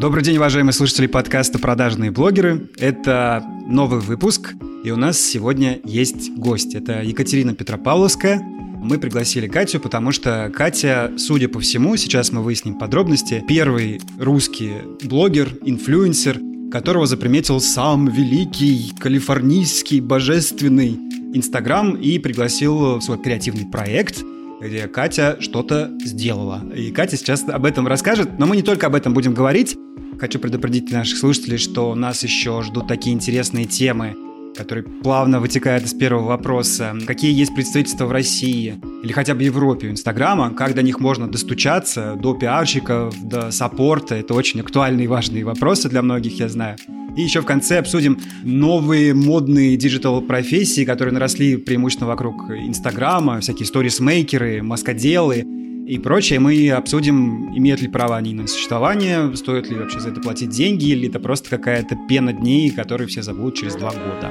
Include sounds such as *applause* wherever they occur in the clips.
Добрый день, уважаемые слушатели подкаста «Продажные блогеры». Это новый выпуск, и у нас сегодня есть гость. Это Екатерина Петропавловская. Мы пригласили Катю, потому что Катя, судя по всему, сейчас мы выясним подробности, первый русский блогер, инфлюенсер, которого заприметил сам великий калифорнийский божественный Инстаграм и пригласил в свой креативный проект, где Катя что-то сделала. И Катя сейчас об этом расскажет, но мы не только об этом будем говорить. Хочу предупредить наших слушателей, что нас еще ждут такие интересные темы, который плавно вытекает из первого вопроса. Какие есть представительства в России или хотя бы Европе у Инстаграма, как до них можно достучаться, до пиарщиков, до саппорта. Это очень актуальные и важные вопросы для многих, я знаю. И еще в конце обсудим новые модные диджитал-профессии, которые наросли преимущественно вокруг Инстаграма, всякие сторисмейкеры, маскоделы и прочее. Мы обсудим, имеют ли право они на существование, стоит ли вообще за это платить деньги, или это просто какая-то пена дней, которые все забудут через два года.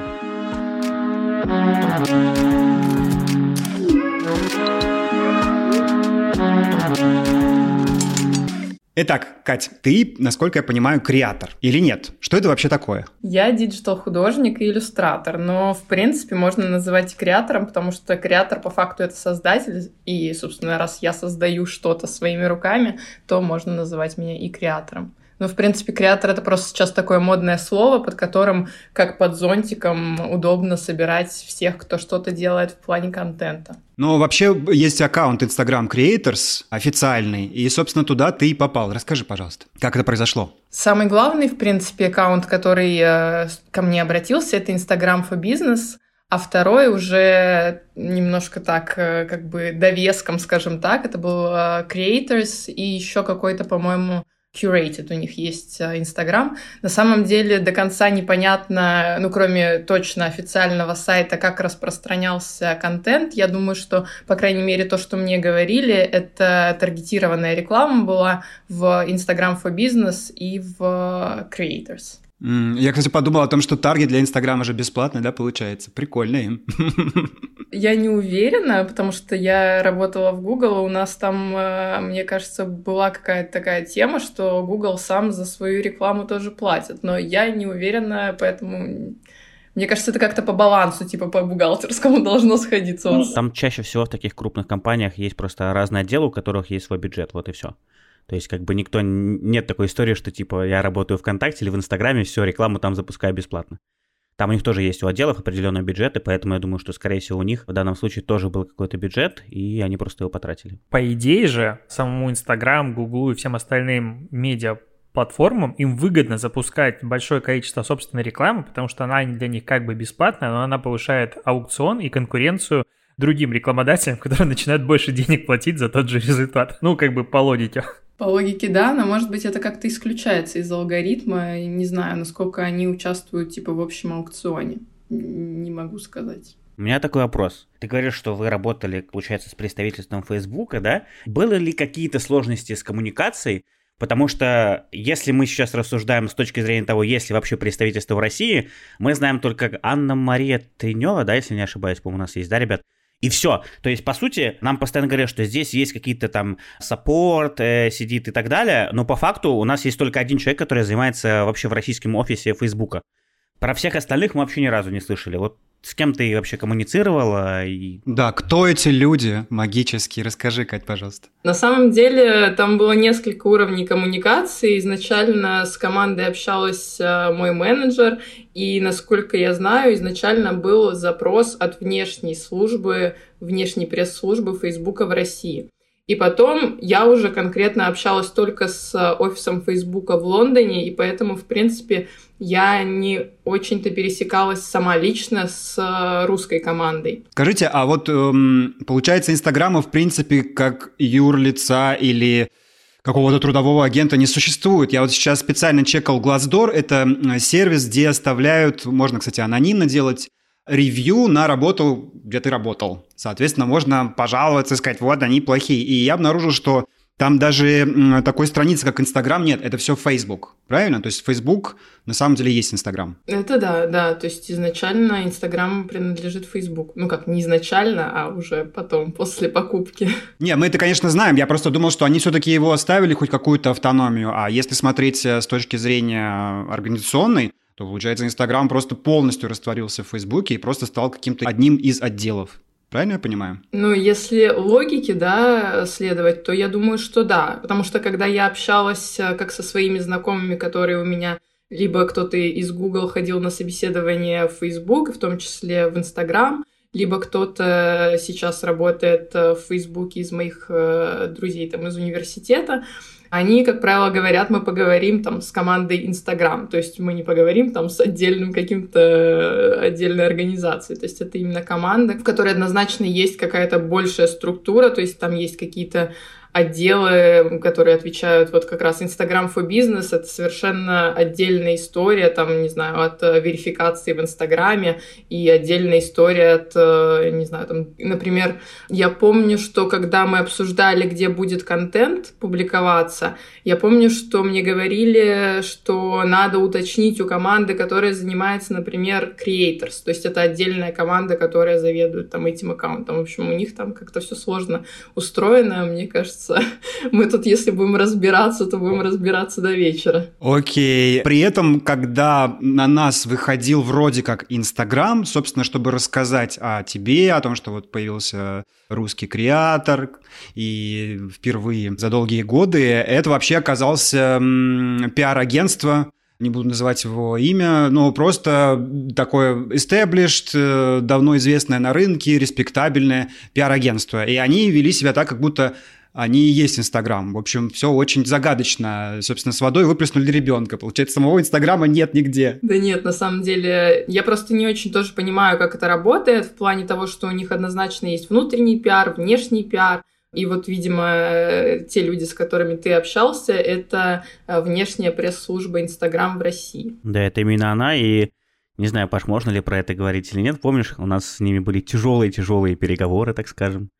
Итак, Кать, ты, насколько я понимаю, креатор или нет? Что это вообще такое? Я диджитал-художник и иллюстратор, но, в принципе, можно называть креатором, потому что креатор по факту это создатель, и, собственно, раз я создаю что-то своими руками, то можно называть меня и креатором. Ну, в принципе, креатор — это просто сейчас такое модное слово, под которым, как под зонтиком, удобно собирать всех, кто что-то делает в плане контента. Ну, вообще есть аккаунт Instagram Creators официальный, и, собственно, туда ты и попал. Расскажи, пожалуйста, как это произошло? Самый главный, в принципе, аккаунт, который э, ко мне обратился, это Instagram for Business, а второй уже немножко так, э, как бы довеском, скажем так, это был э, Creators и еще какой-то, по-моему, curated, у них есть Инстаграм. На самом деле до конца непонятно, ну, кроме точно официального сайта, как распространялся контент. Я думаю, что, по крайней мере, то, что мне говорили, это таргетированная реклама была в Instagram for Business и в Creators. Я, кстати, подумал о том, что таргет для Инстаграма же бесплатный, да, получается? Прикольно им. Я не уверена, потому что я работала в Google, у нас там, э, мне кажется, была какая-то такая тема, что Google сам за свою рекламу тоже платит, но я не уверена, поэтому мне кажется, это как-то по балансу, типа по бухгалтерскому *laughs* должно сходиться. Там чаще всего в таких крупных компаниях есть просто разные отделы, у которых есть свой бюджет, вот и все. То есть как бы никто, нет такой истории, что типа я работаю ВКонтакте или в Инстаграме, все, рекламу там запускаю бесплатно. Там у них тоже есть у отделов определенные бюджеты, поэтому я думаю, что, скорее всего, у них в данном случае тоже был какой-то бюджет, и они просто его потратили. По идее же, самому Инстаграм, Гуглу и всем остальным медиа платформам им выгодно запускать большое количество собственной рекламы, потому что она для них как бы бесплатная, но она повышает аукцион и конкуренцию другим рекламодателям, *laughs* которые начинают больше денег платить за тот же результат. Ну, как бы по логике. По логике, да, но может быть это как-то исключается из алгоритма. Не знаю, насколько они участвуют типа в общем аукционе. Не могу сказать. У меня такой вопрос. Ты говоришь, что вы работали, получается, с представительством Фейсбука, да? Были ли какие-то сложности с коммуникацией? Потому что если мы сейчас рассуждаем с точки зрения того, есть ли вообще представительство в России, мы знаем только Анна-Мария Тренева, да, если не ошибаюсь, по-моему, у нас есть, да, ребят? И все. То есть, по сути, нам постоянно говорят, что здесь есть какие-то там саппорт, э, сидит и так далее, но по факту у нас есть только один человек, который занимается вообще в российском офисе Фейсбука. Про всех остальных мы вообще ни разу не слышали. Вот с кем ты вообще коммуницировала? И... Да, кто эти люди магические? Расскажи, Кать, пожалуйста. На самом деле там было несколько уровней коммуникации. Изначально с командой общалась э, мой менеджер, и, насколько я знаю, изначально был запрос от внешней службы, внешней пресс-службы Фейсбука в России. И потом я уже конкретно общалась только с офисом Фейсбука в Лондоне, и поэтому, в принципе, я не очень-то пересекалась сама лично с русской командой. Скажите, а вот эм, получается Инстаграма, в принципе, как юрлица или какого-то трудового агента не существует. Я вот сейчас специально чекал Glassdoor, это сервис, где оставляют, можно, кстати, анонимно делать ревью на работу, где ты работал. Соответственно, можно пожаловаться сказать, вот, они плохие. И я обнаружил, что Там даже такой страницы, как Инстаграм, нет, это все Facebook, правильно? То есть Facebook на самом деле есть Инстаграм. Это да, да. То есть изначально Инстаграм принадлежит Facebook. Ну как, не изначально, а уже потом, *laughs* после покупки. Не, мы это, конечно, знаем. Я просто думал, что они все-таки его оставили хоть какую-то автономию. А если смотреть э, с точки зрения организационной, то, получается, Инстаграм просто полностью растворился в Фейсбуке и просто стал каким-то одним из отделов. Правильно я понимаю? Ну, если логике, да, следовать, то я думаю, что да. Потому что когда я общалась э, как со своими знакомыми, которые у меня либо кто-то из Google ходил на собеседование в Facebook, в том числе в Instagram, либо кто-то сейчас работает э, в Фейсбуке из моих э, друзей там из университета, они, как правило, говорят, мы поговорим там с командой Инстаграм, то есть мы не поговорим там с отдельным каким-то э, отдельной организацией, то есть это именно команда, в которой однозначно есть какая-то большая структура, то есть там есть какие-то отделы, которые отвечают вот как раз Instagram for Business, это совершенно отдельная история, там, не знаю, от э, верификации в Инстаграме и отдельная история от, э, не знаю, там, например, я помню, что когда мы обсуждали, где будет контент публиковаться, я помню, что мне говорили, что надо уточнить у команды, которая занимается, например, creators, то есть это отдельная команда, которая заведует там этим аккаунтом. В общем, у них там как-то все сложно устроено, мне кажется, кажется. *laughs* Мы тут, если будем разбираться, то будем разбираться до вечера. Окей. При этом, когда на нас выходил вроде как Инстаграм, собственно, чтобы рассказать о тебе, о том, что вот появился русский креатор, и впервые за долгие годы, это вообще оказался пиар-агентство, не буду называть его имя, но просто такое established, э, давно известное на рынке, респектабельное пиар-агентство. И они вели себя так, как будто они и есть Инстаграм. В общем, все очень загадочно. Собственно, с водой выплеснули ребенка. Получается, самого Инстаграма нет нигде. Да нет, на самом деле, я просто не очень тоже понимаю, как это работает в плане того, что у них однозначно есть внутренний пиар, внешний пиар. И вот, видимо, те люди, с которыми ты общался, это э, внешняя пресс-служба Инстаграм в России. Да, это именно она, и не знаю, Паш, можно ли про это говорить или нет. Помнишь, у нас с ними были тяжелые-тяжелые переговоры, так скажем.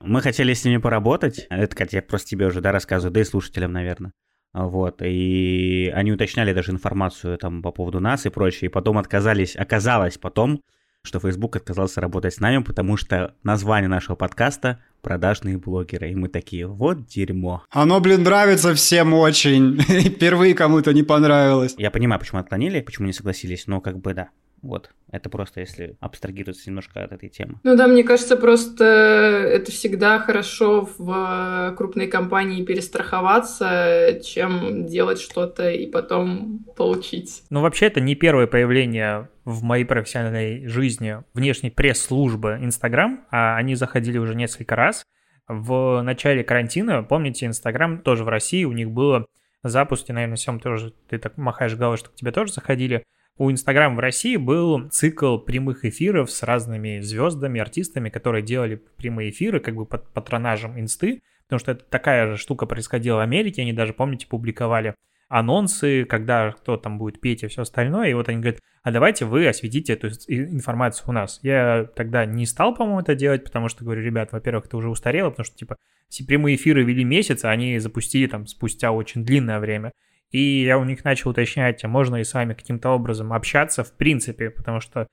Мы хотели с ними поработать. Это, Катя, я просто тебе уже, да, рассказываю, да и слушателям, наверное. Вот, и они уточняли даже информацию там по поводу нас и прочее, и потом отказались, оказалось потом, что Facebook отказался работать с нами, потому что название нашего подкаста «Продажные блогеры». И мы такие, вот дерьмо. Оно, блин, нравится всем очень. *laughs* Впервые кому-то не понравилось. Я понимаю, почему отклонили, почему не согласились, но как бы да. Вот, это просто если абстрагироваться немножко от этой темы. Ну да, мне кажется, просто это всегда хорошо в крупной компании перестраховаться, чем делать что-то и потом получить. Ну вообще это не первое появление в моей профессиональной жизни внешней пресс-службы Инстаграм, а они заходили уже несколько раз. В начале карантина, помните, Инстаграм тоже в России, у них было запуск, и, наверное, всем тоже, ты так махаешь головой, что к тебе тоже заходили, у Инстаграма в России был цикл прямых эфиров с разными звездами, артистами, которые делали прямые эфиры как бы под патронажем инсты, потому что это такая же штука происходила в Америке, они даже, помните, публиковали анонсы, когда кто там будет петь и все остальное, и вот они говорят, а давайте вы осветите эту информацию у нас. Я тогда не стал, по-моему, это делать, потому что, говорю, ребят, во-первых, это уже устарело, потому что, типа, все прямые эфиры вели месяц, а они запустили там спустя очень длинное время. И я у них начал уточнять, а можно ли с вами каким-то образом общаться в принципе, потому что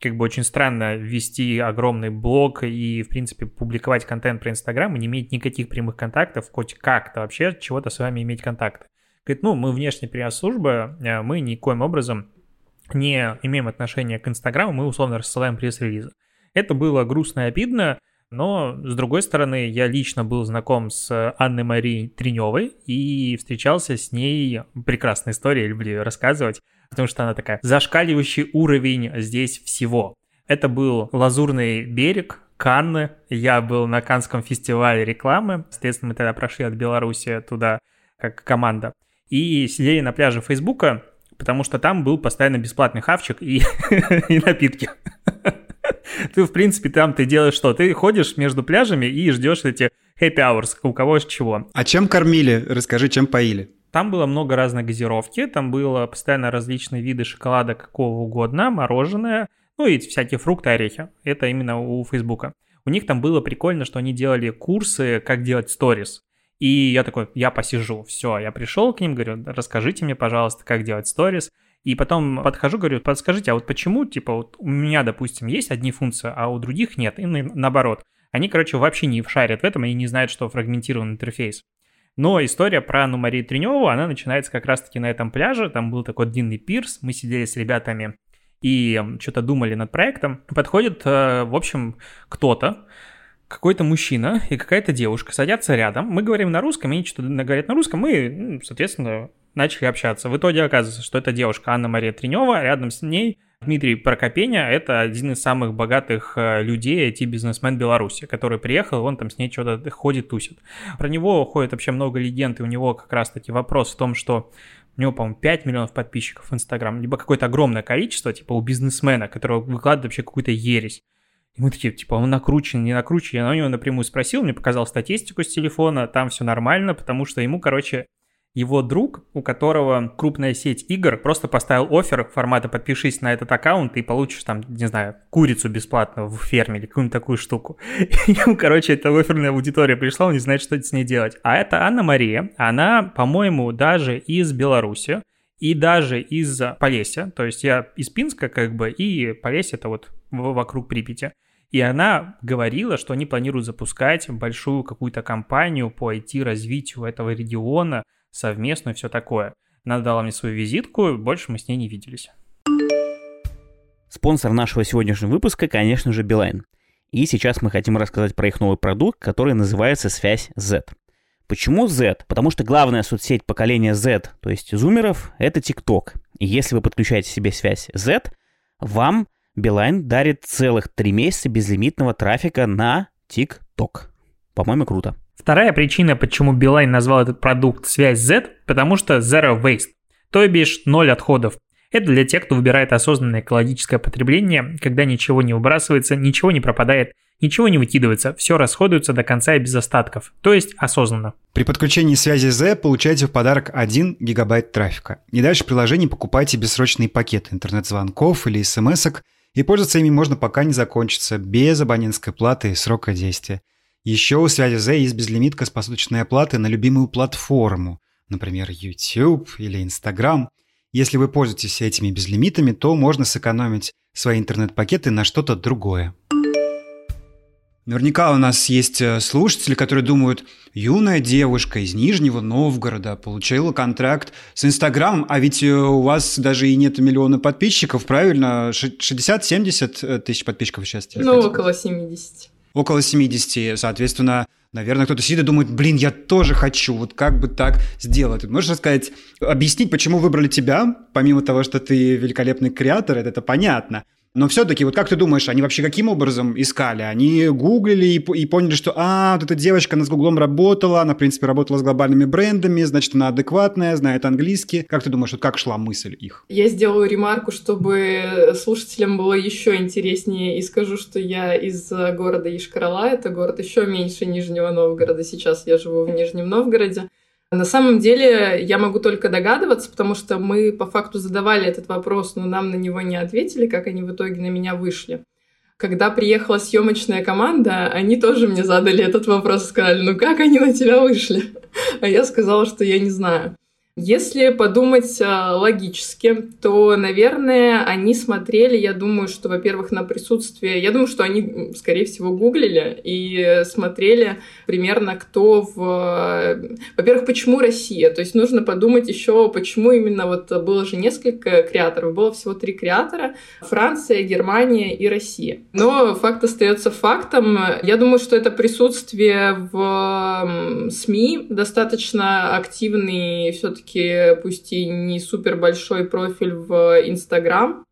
как бы очень странно вести огромный блог и, в принципе, публиковать контент про Инстаграм и не иметь никаких прямых контактов, хоть как-то вообще чего-то с вами иметь контакты. Говорит, ну, мы внешняя пресс-служба, э, мы никоим образом не имеем отношения к Инстаграму, мы условно рассылаем пресс-релизы. Это было грустно и обидно, но, с другой стороны, я лично был знаком с Анной Марией Треневой и встречался с ней. Прекрасная история, люблю ее рассказывать, потому что она такая зашкаливающий уровень здесь всего. Это был Лазурный берег, Канны. Я был на Канском фестивале рекламы. Соответственно, мы тогда прошли от Беларуси туда как команда. И сидели на пляже Фейсбука, потому что там был постоянно бесплатный хавчик и, *laughs* и напитки. *laughs* Ты, в принципе, там ты делаешь что? Ты ходишь между пляжами и ждешь эти happy hours, у кого чего. А чем кормили? Расскажи, чем поили. Там было много разной газировки, там было постоянно различные виды шоколада какого угодно, мороженое, ну и всякие фрукты, орехи. Это именно у Фейсбука. У них там было прикольно, что они делали курсы, как делать сторис. И я такой, я посижу, все, я пришел к ним, говорю, расскажите мне, пожалуйста, как делать сторис. И потом подхожу, говорю, подскажите, а вот почему, типа, вот у меня, допустим, есть одни функции, а у других нет, и наоборот. Они, короче, вообще не шарят в этом, и не знают, что фрагментирован интерфейс. Но история про ну, Марию Треневу, она начинается как раз-таки на этом пляже. Там был такой длинный пирс, мы сидели с ребятами и что-то думали над проектом. Подходит, э, в общем, кто-то, какой-то мужчина и какая-то девушка садятся рядом. Мы говорим на русском, они что-то говорят на русском, мы, ну, соответственно, начали общаться. В итоге оказывается, что это девушка Анна-Мария Тренева, рядом с ней Дмитрий Прокопеня – это один из самых богатых э, людей, IT-бизнесмен Беларуси, который приехал, он там с ней что-то ходит, тусит. Про него ходит вообще много легенд, и у него как раз-таки вопрос в том, что у него, по-моему, 5 миллионов подписчиков в Инстаграм, либо какое-то огромное количество, типа у бизнесмена, которого выкладывает вообще какую-то ересь. И мы такие, типа, он накручен, не накручен. Я у него напрямую спросил, мне показал статистику с телефона, там все нормально, потому что ему, короче, его друг, у которого крупная сеть игр, просто поставил офер формата «подпишись на этот аккаунт и получишь там, не знаю, курицу бесплатно в ферме или какую-нибудь такую штуку». *laughs* Ему, короче, эта оферная аудитория пришла, он не знает, что с ней делать. А это Анна-Мария, она, по-моему, даже из Беларуси, и даже из Полесья, то есть я из Пинска как бы, и Полесье это вот вокруг Припяти. И она говорила, что они планируют запускать большую какую-то кампанию по IT-развитию этого региона, совместную, все такое. Она дала мне свою визитку, больше мы с ней не виделись. Спонсор нашего сегодняшнего выпуска, конечно же, Билайн. И сейчас мы хотим рассказать про их новый продукт, который называется «Связь Z». Почему Z? Потому что главная соцсеть поколения Z, то есть зумеров, это TikTok. И если вы подключаете себе связь Z, вам Билайн дарит целых три месяца безлимитного трафика на TikTok. По-моему, круто. Вторая причина, почему Билайн назвал этот продукт «Связь Z», потому что Zero Waste, то бишь ноль отходов. Это для тех, кто выбирает осознанное экологическое потребление, когда ничего не выбрасывается, ничего не пропадает, ничего не выкидывается, все расходуется до конца и без остатков, то есть осознанно. При подключении связи Z получаете в подарок 1 гигабайт трафика. И дальше в приложении покупайте бессрочные пакеты интернет-звонков или смс и пользоваться ими можно пока не закончится, без абонентской платы и срока действия. Еще у связи Z есть безлимитка с посуточной оплаты на любимую платформу, например, YouTube или Instagram. Если вы пользуетесь этими безлимитами, то можно сэкономить свои интернет-пакеты на что-то другое. Наверняка у нас есть э, слушатели, которые думают, юная девушка из Нижнего Новгорода получила контракт с Инстаграмом, а ведь э, у вас даже и нет миллиона подписчиков, правильно? 60-70 э, тысяч подписчиков сейчас? Ну, около 70 около 70, соответственно, наверное, кто-то сидит и думает, блин, я тоже хочу, вот как бы так сделать. Можешь рассказать, объяснить, почему выбрали тебя, помимо того, что ты великолепный креатор, это, это понятно, но все-таки, вот как ты думаешь, они вообще каким образом искали? Они гуглили и, и поняли, что, а, вот эта девочка, она с Гуглом работала, она, в принципе, работала с глобальными брендами, значит, она адекватная, знает английский. Как ты думаешь, вот как шла мысль их? Я сделаю ремарку, чтобы слушателям было еще интереснее, и скажу, что я из города Ишкарала, это город еще меньше Нижнего Новгорода, сейчас я живу в Нижнем Новгороде. На самом деле я могу только догадываться, потому что мы по факту задавали этот вопрос, но нам на него не ответили, как они в итоге на меня вышли. Когда приехала съемочная команда, они тоже мне задали этот вопрос, сказали, ну как они на тебя вышли? *laughs* А я сказала, что я не знаю. Если подумать а, логически, то, наверное, они смотрели, я думаю, что, во-первых, на присутствие, я думаю, что они, скорее всего, гуглили и смотрели примерно, кто в... Во-первых, почему Россия? То есть нужно подумать еще, почему именно вот было же несколько креаторов, было всего три креатора, Франция, Германия и Россия. Но факт остается фактом. Я думаю, что это присутствие в СМИ достаточно активный все-таки все-таки, пусть и не супер большой профиль в Инстаграм,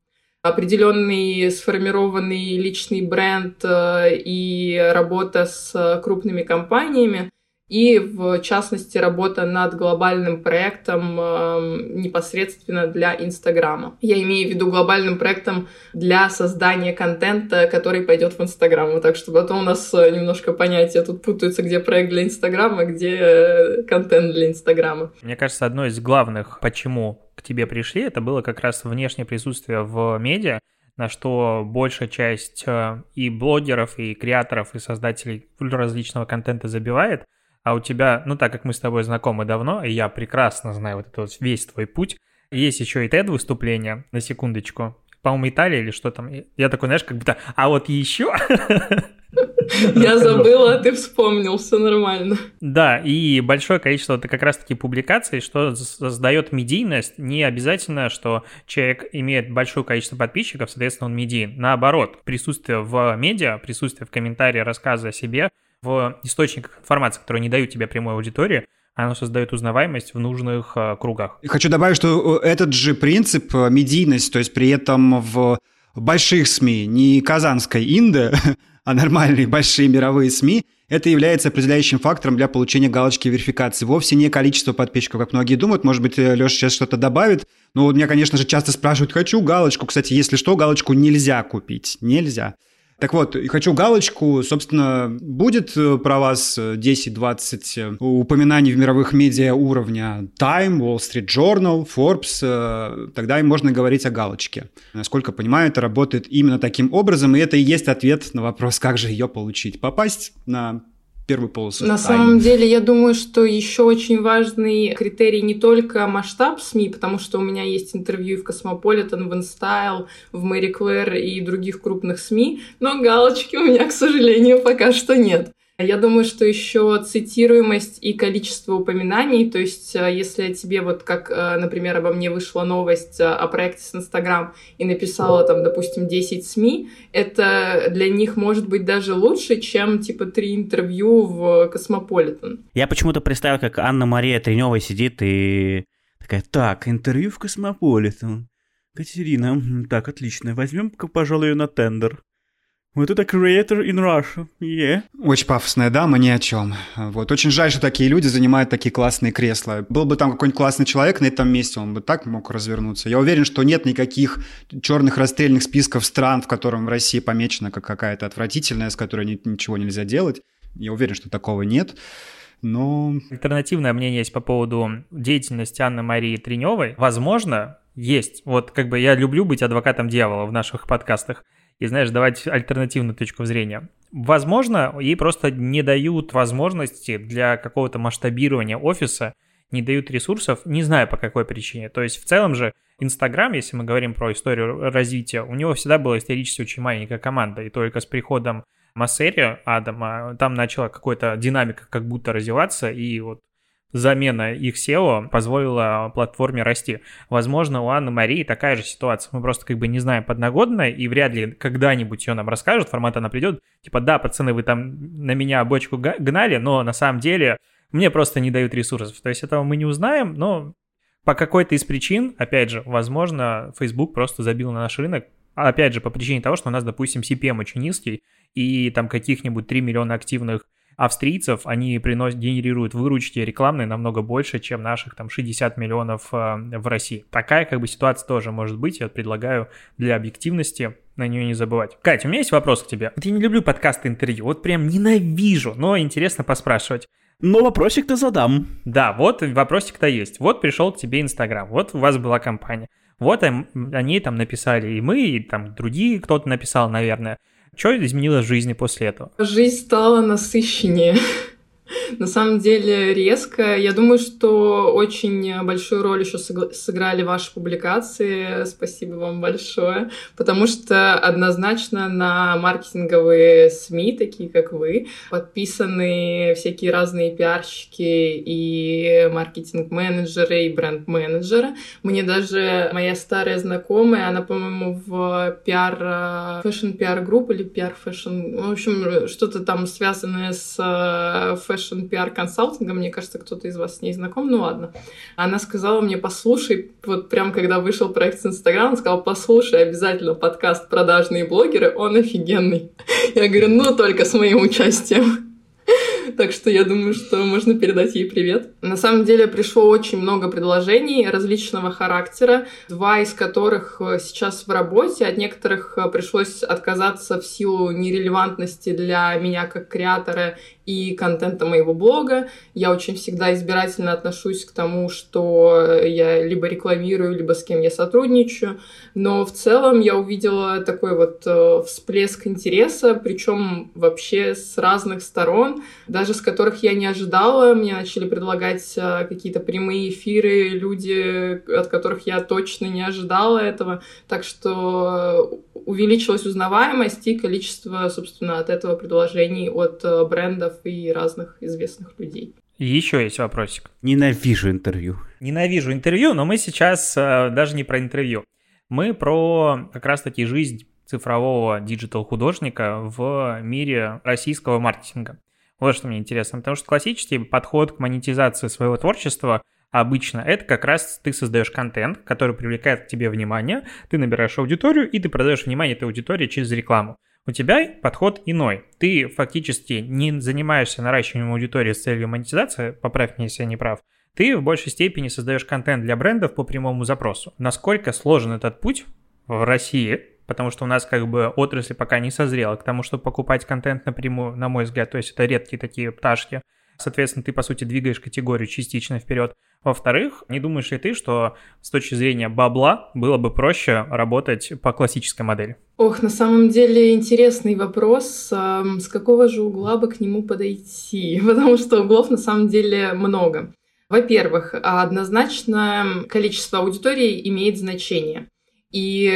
определенный сформированный личный бренд э, и работа с крупными компаниями и, в частности, работа над глобальным проектом э, непосредственно для Инстаграма. Я имею в виду глобальным проектом для создания контента, который пойдет в Инстаграм. Вот так, чтобы а то у нас э, немножко понятия тут путаются, где проект для Инстаграма, где э, контент для Инстаграма. Мне кажется, одно из главных, почему к тебе пришли, это было как раз внешнее присутствие в медиа, на что большая часть э, и блогеров, и креаторов, и создателей различного контента забивает – а у тебя, ну так как мы с тобой знакомы давно, и я прекрасно знаю вот этот вот весь твой путь, есть еще и TED-выступление, на секундочку, по-моему, Италия или что там. Я такой, знаешь, как будто, а вот еще... *laughs* Я забыла, а ты вспомнил, все нормально. Да, и большое количество это как раз-таки публикаций, что создает медийность. Не обязательно, что человек имеет большое количество подписчиков, соответственно, он медиин. Наоборот, присутствие в медиа, присутствие в комментарии, рассказы о себе, в источниках информации, которые не дают тебе прямой аудитории, оно создает узнаваемость в нужных э, кругах. Хочу добавить, что э, этот же принцип э, медийность, то есть при этом в больших СМИ, не казанской Инда, *laughs* а нормальные большие мировые СМИ, это является определяющим фактором для получения галочки верификации. Вовсе не количество подписчиков, как многие думают. Может быть, Леша сейчас что-то добавит. Но вот меня, конечно же, часто спрашивают, хочу галочку. Кстати, если что, галочку нельзя купить. Нельзя. Так вот, хочу галочку. Собственно, будет э, про вас 10-20 э, упоминаний в мировых медиа уровня Time, Wall Street Journal, Forbes. Э, тогда им можно говорить о галочке. Насколько понимаю, это работает именно таким образом, и это и есть ответ на вопрос, как же ее получить. Попасть на первую полосу. На самом деле, я думаю, что еще очень важный критерий не только масштаб СМИ, потому что у меня есть интервью в Космополитен, в InStyle, в Marie Claire и других крупных СМИ, но галочки у меня, к сожалению, пока что нет. Я думаю, что еще цитируемость и количество упоминаний, то есть э, если тебе вот как, э, например, обо мне вышла новость э, о проекте с Инстаграм и написала там, допустим, 10 СМИ, это для них может быть даже лучше, чем типа три интервью в Космополитен. Я почему-то представил, как Анна-Мария Тренева сидит и такая, так, интервью в Космополитен. Катерина, так, отлично, возьмем-ка, пожалуй, ее на тендер. Вот это creator in Russia, yeah. Очень пафосная дама, ни о чем. Вот. Очень жаль, что такие люди занимают такие классные кресла. Был бы там какой-нибудь классный человек на этом месте, он бы так мог развернуться. Я уверен, что нет никаких черных расстрельных списков стран, в котором Россия помечена как какая-то отвратительная, с которой ничего нельзя делать. Я уверен, что такого нет. Но... Альтернативное мнение есть по поводу деятельности Анны Марии Треневой. Возможно, есть. Вот как бы я люблю быть адвокатом дьявола в наших подкастах и, знаешь, давать альтернативную точку зрения. Возможно, ей просто не дают возможности для какого-то масштабирования офиса, не дают ресурсов, не знаю по какой причине. То есть в целом же Инстаграм, если мы говорим про историю развития, у него всегда была исторически очень маленькая команда, и только с приходом Массери Адама там начала какая-то динамика как будто развиваться, и вот замена их SEO позволила платформе расти. Возможно, у Анны Марии такая же ситуация. Мы просто как бы не знаем подногодная, и вряд ли когда-нибудь ее нам расскажут. Формат она придет, типа, да, пацаны, вы там на меня бочку гнали, но на самом деле мне просто не дают ресурсов. То есть этого мы не узнаем, но по какой-то из причин, опять же, возможно, Facebook просто забил на наш рынок, опять же, по причине того, что у нас, допустим, CPM очень низкий, и там каких-нибудь 3 миллиона активных австрийцев, они приносят, генерируют выручки рекламные намного больше, чем наших там 60 миллионов э, в России. Такая как бы ситуация тоже может быть, я предлагаю для объективности на нее не забывать. Катя, у меня есть вопрос к тебе. Вот я не люблю подкасты интервью, вот прям ненавижу, но интересно поспрашивать. Но вопросик-то задам. Да, вот вопросик-то есть. Вот пришел к тебе Инстаграм, вот у вас была компания. Вот они там написали, и мы, и там другие кто-то написал, наверное. Что изменилось в жизни после этого? Жизнь стала насыщеннее. *laughs* На самом деле резко. Я думаю, что очень большую роль еще сыграли ваши публикации. Спасибо вам большое. Потому что однозначно на маркетинговые СМИ, такие как вы, подписаны всякие разные пиарщики и маркетинг-менеджеры, и бренд-менеджеры. Мне даже моя старая знакомая, она, по-моему, в пиар, fashion PR group или PR fashion, в общем, что-то там связанное с fashion fashion PR consulting а, мне кажется, кто-то из вас с ней знаком, ну ладно. Она сказала мне, послушай, вот прям когда вышел проект с Инстаграм, сказала, послушай обязательно подкаст «Продажные блогеры», он офигенный. Я говорю, ну только с моим участием. Так что я думаю, что можно передать ей привет. На самом деле пришло очень много предложений различного характера, два из которых э, сейчас в работе, от некоторых э, пришлось отказаться в силу нерелевантности для меня как creator а и контента моего блога. Я очень всегда избирательно отношусь к тому, что я либо рекламирую, либо с кем я сотрудничаю. Но в целом я увидела такой вот э, всплеск интереса, причем вообще с разных сторон. Даже с которых я не ожидала. Мне начали предлагать э, какие-то прямые эфиры, люди, от которых я точно не ожидала этого. Так что увеличилась узнаваемость и количество, собственно, от этого предложений от э, брендов и разных известных людей. Еще есть вопросик. Ненавижу интервью. Ненавижу интервью, но мы сейчас э, даже не про интервью. Мы про как раз-таки жизнь цифрового digital-художника в мире российского маркетинга. Вот что мне интересно, потому что классический подход к монетизации своего творчества обычно это как раз ты создаешь контент, который привлекает к тебе внимание, ты набираешь аудиторию и ты продаешь внимание этой аудитории через рекламу. У тебя подход иной. Ты фактически не занимаешься наращиванием аудитории с целью монетизации, поправь меня, если я не прав, ты в большей степени создаешь контент для брендов по прямому запросу. Насколько сложен этот путь в России, потому что у нас как бы отрасль пока не созрела к тому, чтобы покупать контент напрямую, на мой взгляд, то есть это редкие такие пташки. Соответственно, ты, по сути, двигаешь категорию частично вперед. Во-вторых, не думаешь ли ты, что с точки зрения бабла было бы проще работать по классической модели? Ох, на самом деле интересный вопрос. С какого же угла бы к нему подойти? *laughs* Потому что углов на самом деле много. Во-первых, однозначно количество аудитории имеет значение. И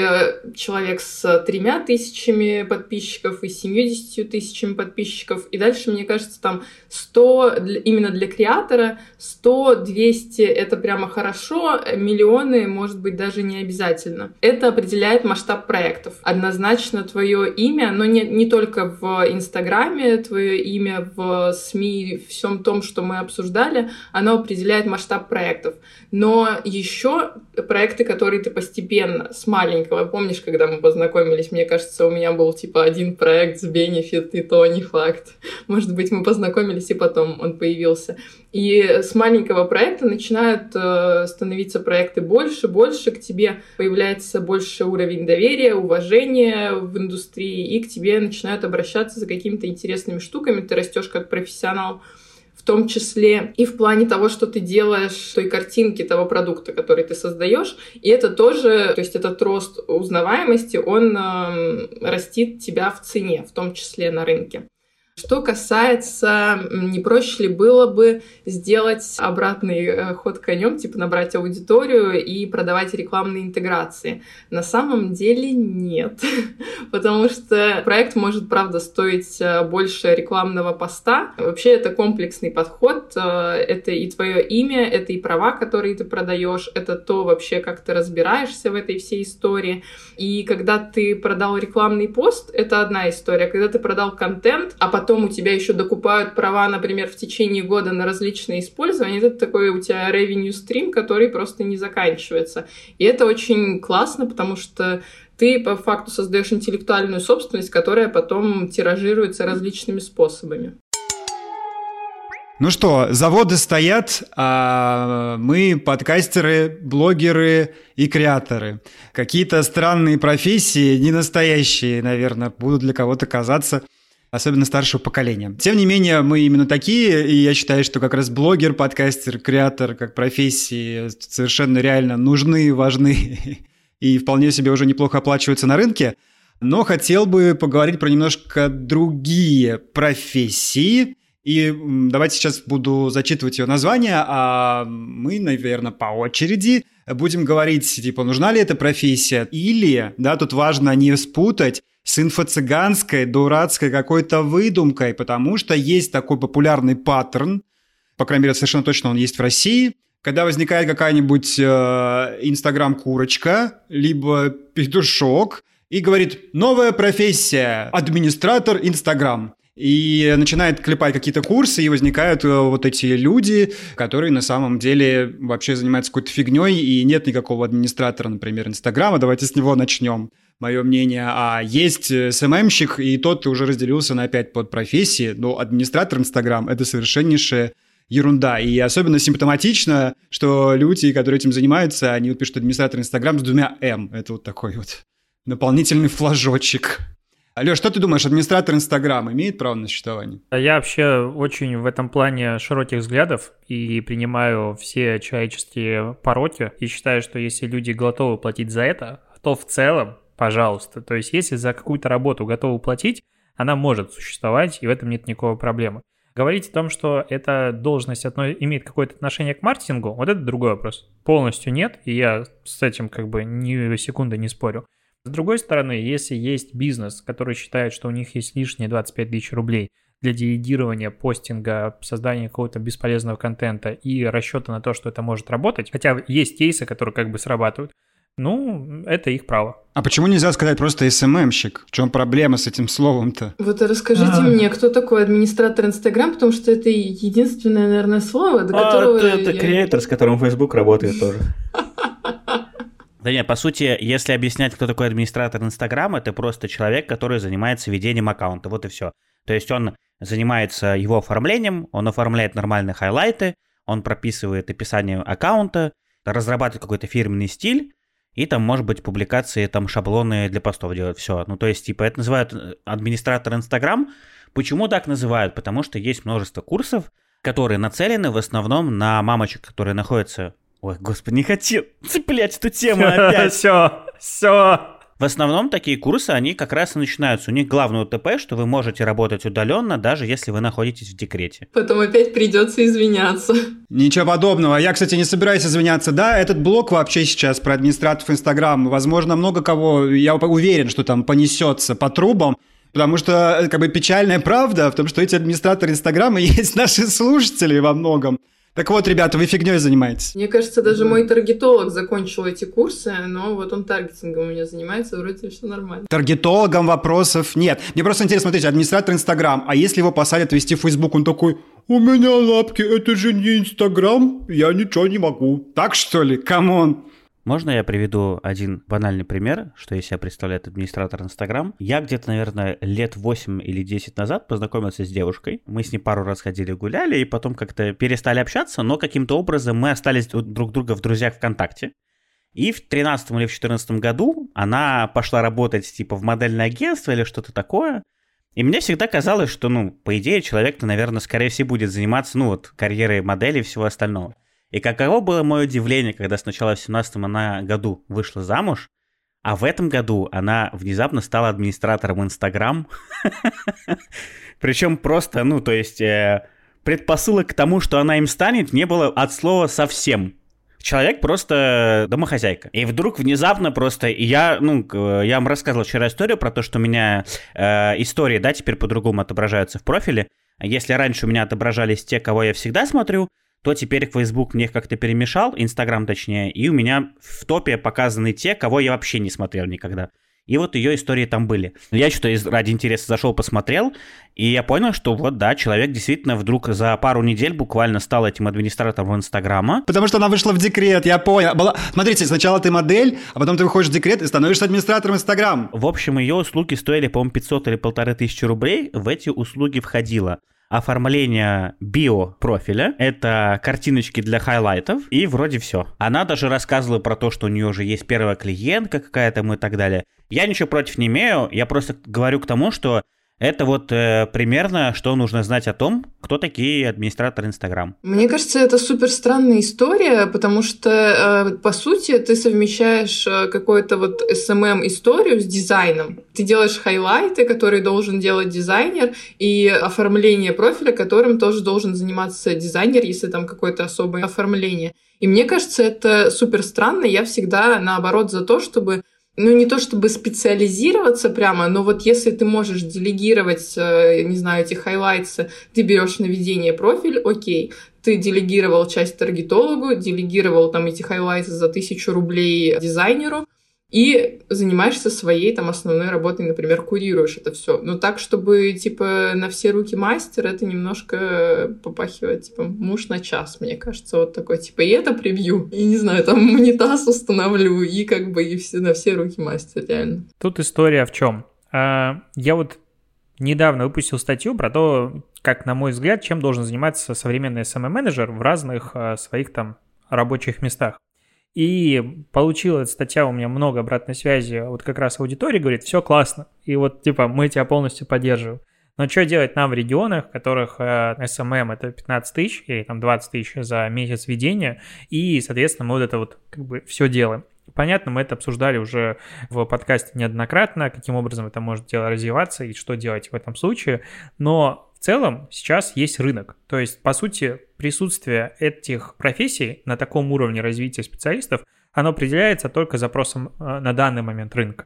человек с тремя тысячами подписчиков и семьюдесятью тысячами подписчиков. И дальше, мне кажется, там 100 для, именно для креатора, 100, 200 это прямо хорошо, миллионы, может быть, даже не обязательно. Это определяет масштаб проектов. Однозначно твое имя, но не, не только в Инстаграме, твое имя в СМИ, всем том, что мы обсуждали, оно определяет масштаб проектов. Но еще проекты, которые ты постепенно с маленького. Помнишь, когда мы познакомились, мне кажется, у меня был типа один проект с Benefit, и то не факт. *laughs* Может быть, мы познакомились, и потом он появился. И с маленького проекта начинают э, становиться проекты больше, больше, к тебе появляется больше уровень доверия, уважения в индустрии, и к тебе начинают обращаться за какими-то интересными штуками, ты растешь как профессионал в том числе и в плане того, что ты делаешь, той картинки того продукта, который ты создаешь. И это тоже, то есть этот рост узнаваемости, он э, растит тебя в цене, в том числе на рынке. Что касается, не проще ли было бы сделать обратный э, ход конем, типа набрать аудиторию и продавать рекламные интеграции? На самом деле нет, *laughs* потому что проект может, правда, стоить э, больше рекламного поста. Вообще это комплексный подход, э, это и твое имя, это и права, которые ты продаешь, это то вообще, как ты разбираешься в этой всей истории. И когда ты продал рекламный пост, это одна история. Когда ты продал контент, а потом потом у тебя еще докупают права, например, в течение года на различные использования, это такой у тебя revenue stream, который просто не заканчивается. И это очень классно, потому что ты по факту создаешь интеллектуальную собственность, которая потом тиражируется различными способами. Ну что, заводы стоят, а мы подкастеры, блогеры и креаторы. Какие-то странные профессии, не настоящие, наверное, будут для кого-то казаться особенно старшего поколения. Тем не менее, мы именно такие, и я считаю, что как раз блогер, подкастер, креатор как профессии совершенно реально нужны, важны *laughs* и вполне себе уже неплохо оплачиваются на рынке. Но хотел бы поговорить про немножко другие профессии. И давайте сейчас буду зачитывать ее название, а мы, наверное, по очереди будем говорить, типа, нужна ли эта профессия, или, да, тут важно не спутать с инфо-цыганской, дурацкой какой-то выдумкой, потому что есть такой популярный паттерн, по крайней мере, совершенно точно он есть в России, когда возникает какая-нибудь э, инстаграм-курочка, либо петушок, и говорит «новая профессия, администратор Инстаграм». И начинает клепать какие-то курсы, и возникают э, вот эти люди, которые на самом деле вообще занимаются какой-то фигней, и нет никакого администратора, например, Инстаграма, давайте с него начнем мое мнение, а есть СММщик, и тот уже разделился на опять под профессии, но администратор Инстаграм — это совершеннейшая ерунда. И особенно симптоматично, что люди, которые этим занимаются, они вот пишут администратор Инстаграм с двумя «М». Это вот такой вот дополнительный флажочек. Алё, что ты думаешь, администратор Инстаграм имеет право на существование? Я вообще очень в этом плане широких взглядов и принимаю все человеческие пороки и считаю, что если люди готовы платить за это, то в целом пожалуйста. То есть, если за какую-то работу готовы платить, она может существовать, и в этом нет никакой проблемы. Говорить о том, что эта должность одно, имеет какое-то отношение к маркетингу, вот это другой вопрос. Полностью нет, и я с этим как бы ни секунды не спорю. С другой стороны, если есть бизнес, который считает, что у них есть лишние 25 тысяч рублей для делегирования постинга, создания какого-то бесполезного контента и расчета на то, что это может работать, хотя есть кейсы, которые как бы срабатывают, ну, это их право. А почему нельзя сказать просто СММщик? В чем проблема с этим словом-то? Вот расскажите а... мне, кто такой администратор Инстаграм, потому что это единственное, наверное, слово, до а, которого... Это, это я... креатор, с которым Facebook работает тоже. *laughs* Да нет, по сути, если объяснять, кто такой администратор Инстаграма, это просто человек, который занимается ведением аккаунта, вот и все. То есть он занимается его оформлением, он оформляет нормальные хайлайты, он прописывает описание аккаунта, разрабатывает какой-то фирменный стиль, и там, может быть, публикации, там, шаблоны для постов делать, все. Ну, то есть, типа, это называют э, администратор Инстаграм. Почему так называют? Потому что есть множество курсов, которые нацелены в основном на мамочек, которые находятся... Ой, господи, не хотел цеплять эту тему опять. *laughs* Все, все. В основном такие курсы, они как раз и начинаются. У них главное УТП, что вы можете работать удаленно, даже если вы находитесь в декрете. Потом опять придется извиняться. Ничего подобного. Я, кстати, не собираюсь извиняться. Да, этот блок вообще сейчас про администраторов Инстаграм. Возможно, много кого, я уверен, что там понесется по трубам. Потому что, как бы, печальная правда в том, что эти администраторы Инстаграма *laughs* есть наши слушатели во многом. Так вот, ребята, вы фигней занимаетесь. Мне кажется, даже мой таргетолог закончил эти курсы, но вот он таргетингом у меня занимается, вроде все нормально. Таргетологом вопросов нет. Мне просто интересно, смотрите, администратор Инстаграм, а если его посадят вести Фейсбук, он такой, у меня лапки, это же не Инстаграм, я ничего не могу. Так что ли? Come on. Можно я приведу один банальный пример, что из себя представляет администратор Инстаграм? Я где-то, наверное, лет 8 или 10 назад познакомился с девушкой. Мы с ней пару раз ходили гуляли, и потом как-то перестали общаться, но каким-то образом мы остались друг друга в друзьях ВКонтакте. И в 13 или в 14 году она пошла работать типа в модельное агентство или что-то такое. И мне всегда казалось, что, ну, по идее, человек-то, наверное, скорее всего будет заниматься, ну, вот, карьерой модели и всего остального. И каково было мое удивление, когда сначала в 17 она году вышла замуж, а в этом году она внезапно стала администратором Инстаграм. *laughs* Причем просто, ну, то есть, э, предпосылок к тому, что она им станет, не было от слова совсем. Человек просто домохозяйка. И вдруг внезапно просто... Я, ну, я вам рассказывал вчера историю про то, что у меня э, истории, да, теперь по-другому отображаются в профиле. Если раньше у меня отображались те, кого я всегда смотрю, то теперь Facebook мне их как-то перемешал, Инстаграм точнее, и у меня в топе показаны те, кого я вообще не смотрел никогда. И вот ее истории там были. Я что-то ради интереса зашел, посмотрел, и я понял, что вот да, человек действительно вдруг за пару недель буквально стал этим администратором Инстаграма. Потому что она вышла в декрет, я понял. Была... Смотрите, сначала ты модель, а потом ты выходишь в декрет и становишься администратором Инстаграм. В общем, ее услуги стоили, по-моему, 500 или полторы тысячи рублей. В эти услуги входило оформление био-профиля, это картиночки для highlight ов, и вроде все. Она даже рассказывала про то, что у нее уже есть первая клиентка какая-то и так далее. Я ничего против не имею, я просто говорю к тому, что это вот э, примерно, что нужно знать о том, кто такие администраторы Инстаграм. Мне кажется, это супер странная история, потому что, э, по сути, ты совмещаешь э, какую-то вот SMM-историю с дизайном. Ты делаешь highlight ы, которые должен делать дизайнер, и оформление профиля, которым тоже должен заниматься дизайнер, если там какое-то особое оформление. И мне кажется, это супер странно. Я всегда, наоборот, за то, чтобы ну, не то чтобы специализироваться прямо, но вот если ты можешь делегировать, э, не знаю, эти highlights ы, ты берешь на ведение профиль, окей, ты делегировал часть таргетологу, делегировал там эти highlight ы за тысячу рублей дизайнеру, и занимаешься своей там основной работой, например, курируешь это все. Но так, чтобы типа на все руки мастер, это немножко попахивает типа муж на час, мне кажется, вот такой типа и это прибью, и не знаю, там унитаз установлю, и как бы и все, на все руки мастер, реально. Тут история в чем? А, я вот недавно выпустил статью про то, как, на мой взгляд, чем должен заниматься современный SMM-менеджер в разных а, своих там рабочих местах. И получилась статья у меня много обратной связи, вот как раз аудитория говорит, все классно, и вот типа мы тебя полностью поддерживаем. Но что делать нам в регионах, в которых э, SMM это 15 тысяч или там 20 тысяч за месяц ведения, и, соответственно, мы вот это вот как бы все делаем. Понятно, мы это обсуждали уже в подкасте неоднократно, каким образом это может дело развиваться и что делать в этом случае, но целом сейчас есть рынок. То есть, по сути, присутствие этих профессий на таком уровне развития специалистов, оно определяется только запросом э, на данный момент рынка.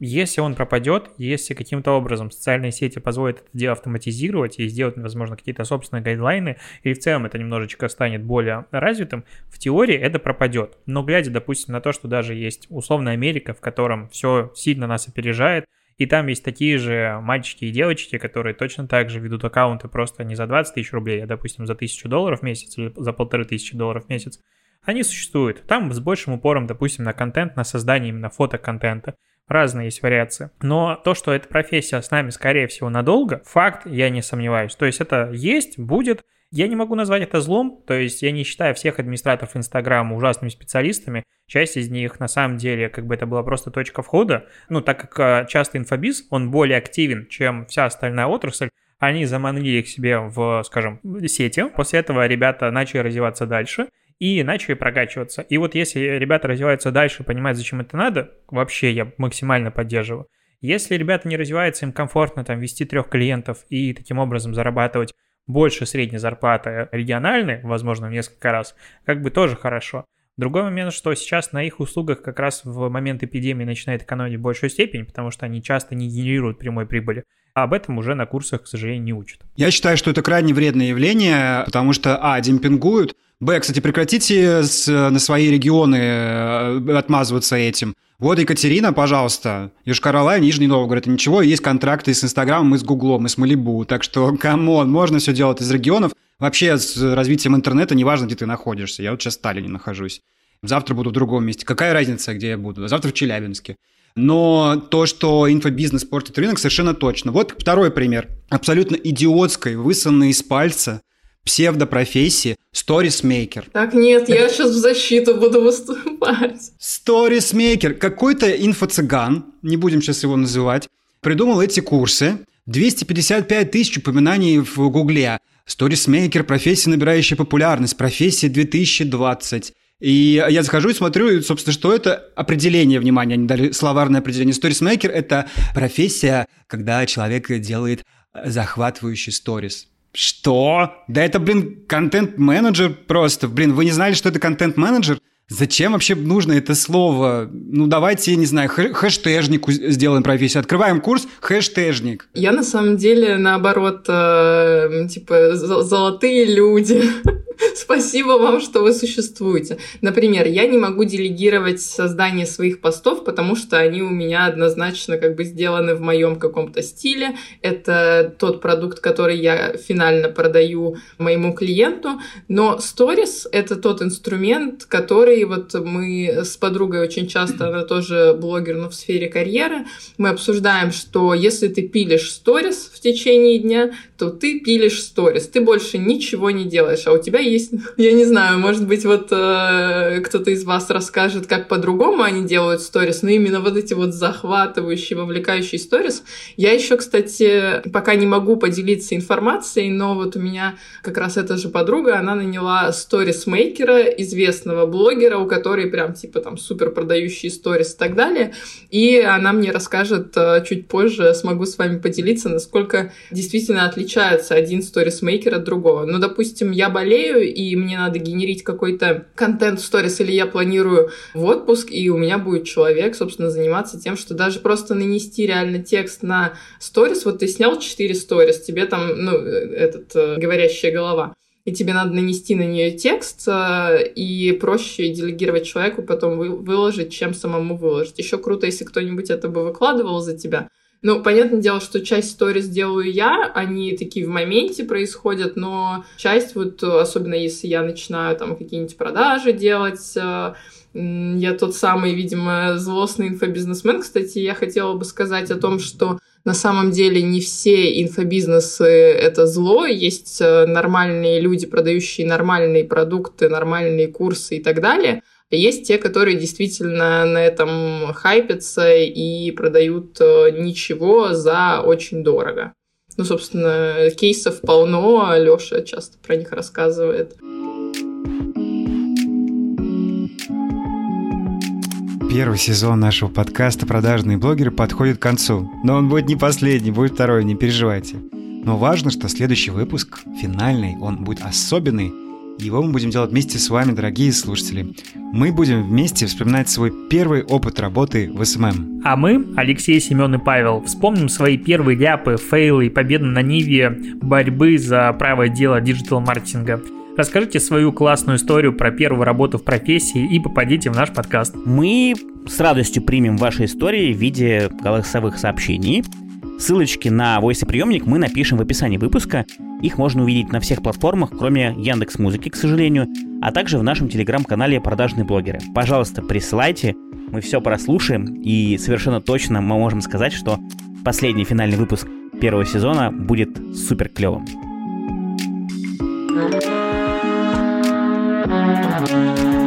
Если он пропадет, если каким-то образом социальные сети позволят это дело автоматизировать и сделать, возможно, какие-то собственные гайдлайны, или в целом это немножечко станет более развитым, в теории это пропадет. Но глядя, допустим, на то, что даже есть условная Америка, в котором все сильно нас опережает, и там есть такие же мальчики и девочки, которые точно так же ведут аккаунты просто не за 20 тысяч рублей, а, допустим, за тысячу долларов в месяц или за полторы тысячи долларов в месяц. Они существуют. Там с большим упором, допустим, на контент, на создание именно фотоконтента. Разные есть вариации. Но то, что эта профессия с нами, скорее всего, надолго, факт, я не сомневаюсь. То есть это есть, будет. Я не могу назвать это злом, то есть я не считаю всех администраторов Инстаграма ужасными специалистами. Часть из них, на самом деле, как бы это была просто точка входа. Ну, так как э, часто инфобиз, он более активен, чем вся остальная отрасль, они заманили их себе в, скажем, сети. После этого ребята начали развиваться дальше – и начали прокачиваться. И вот если ребята развиваются дальше, понимают, зачем это надо, вообще я максимально поддерживаю. Если ребята не развиваются, им комфортно там вести трех клиентов и таким образом зарабатывать больше средней зарплаты региональной, возможно, в несколько раз, как бы тоже хорошо. Другой момент, что сейчас на их услугах как раз в момент эпидемии начинает экономить большую степень, потому что они часто не генерируют прямой прибыли. А об этом уже на курсах, к сожалению, не учат. Я считаю, что это крайне вредное явление, потому что, а, демпингуют, Б, кстати, прекратите с, на свои регионы э, отмазываться этим. Вот Екатерина, пожалуйста, Йошкар-Ола, Нижний Новгород. Ничего, есть контракты с Инстаграмом и с Гуглом, и с Малибу. Так что, come on, можно все делать из регионов. Вообще, с развитием интернета, неважно, где ты находишься. Я вот сейчас в Сталине нахожусь. Завтра буду в другом месте. Какая разница, где я буду? Завтра в Челябинске. Но то, что инфобизнес портит рынок, совершенно точно. Вот второй пример. Абсолютно идиотской, высанной из пальца псевдопрофессии сторисмейкер. Так, нет, я сейчас в защиту буду выступать. Сторисмейкер. Какой-то инфо-цыган, не будем сейчас его называть, придумал эти курсы. 255 тысяч упоминаний в Гугле. Сторисмейкер, профессия, набирающая популярность, профессия 2020. И я захожу и смотрю, собственно, что это определение, внимания, они дали словарное определение. Сторисмейкер – это профессия, когда человек делает захватывающий сторис. Что? Да это, блин, контент-менеджер просто. Блин, вы не знали, что это контент-менеджер? Зачем вообще нужно это слово? Ну, давайте, не знаю, хэштежник сделаем профессию. Открываем курс хэштежник. Я на самом деле, наоборот, э, типа, золотые люди. *laughs* Спасибо вам, что вы существуете. Например, я не могу делегировать создание своих постов, потому что они у меня однозначно как бы сделаны в моем каком-то стиле. Это тот продукт, который я финально продаю моему клиенту. Но Stories — это тот инструмент, который вот мы с подругой очень часто, она тоже блогер, но в сфере карьеры, мы обсуждаем, что если ты пилишь Stories в течение дня, то ты пилишь Stories, ты больше ничего не делаешь, а у тебя есть, *laughs* я не знаю, может быть, вот э, кто-то из вас расскажет, как по-другому они делают сторис, но именно вот эти вот захватывающие, вовлекающие сторис. Я еще, кстати, пока не могу поделиться информацией, но вот у меня как раз эта же подруга, она наняла сторис-мейкера, известного блогера, у которой прям типа там супер продающие сторис и так далее, и она мне расскажет э, чуть позже, смогу с вами поделиться, насколько действительно отличается один сторис-мейкер от другого. Ну, допустим, я болею, и мне надо генерить какой-то контент в сторис, или я планирую в отпуск, и у меня будет человек, собственно, заниматься тем, что даже просто нанести реально текст на сторис, вот ты снял 4 сторис, тебе там, ну, этот, э, говорящая голова, и тебе надо нанести на нее текст, э, и проще делегировать человеку потом выложить, чем самому выложить. Еще круто, если кто-нибудь это бы выкладывал за тебя, ну, понятное дело, что часть сторис делаю я, они такие в моменте происходят, но часть вот, особенно если я начинаю там какие-нибудь продажи делать, э, я тот самый, видимо, злостный инфобизнесмен. Кстати, я хотела бы сказать о том, что на самом деле не все инфобизнесы — это зло. Есть э, нормальные люди, продающие нормальные продукты, нормальные курсы и так далее — есть те, которые действительно на этом хайпятся и продают э, ничего за очень дорого. Ну, собственно, кейсов полно, Лёша часто про них рассказывает. Первый сезон нашего подкаста «Продажные блогеры» подходит к концу. Но он будет не последний, будет второй, не переживайте. Но важно, что следующий выпуск, финальный, он будет особенный, его мы будем делать вместе с вами, дорогие слушатели. Мы будем вместе вспоминать свой первый опыт работы в СММ. А мы, Алексей, Семен и Павел, вспомним свои первые ляпы, фейлы и победы на ниве борьбы за правое дело диджитал-маркетинга. Расскажите свою классную историю про первую работу в профессии и попадите в наш подкаст. Мы с радостью примем ваши истории в виде голосовых сообщений. Ссылочки на voice-приемник мы напишем в описании выпуска. Их можно увидеть на всех платформах, кроме Яндекс Музыки, к сожалению, а также в нашем телеграм-канале «Продажные блогеры». Пожалуйста, присылайте, мы все прослушаем, и совершенно точно мы можем сказать, что последний финальный выпуск первого сезона будет супер клевым. Thank you. Bye.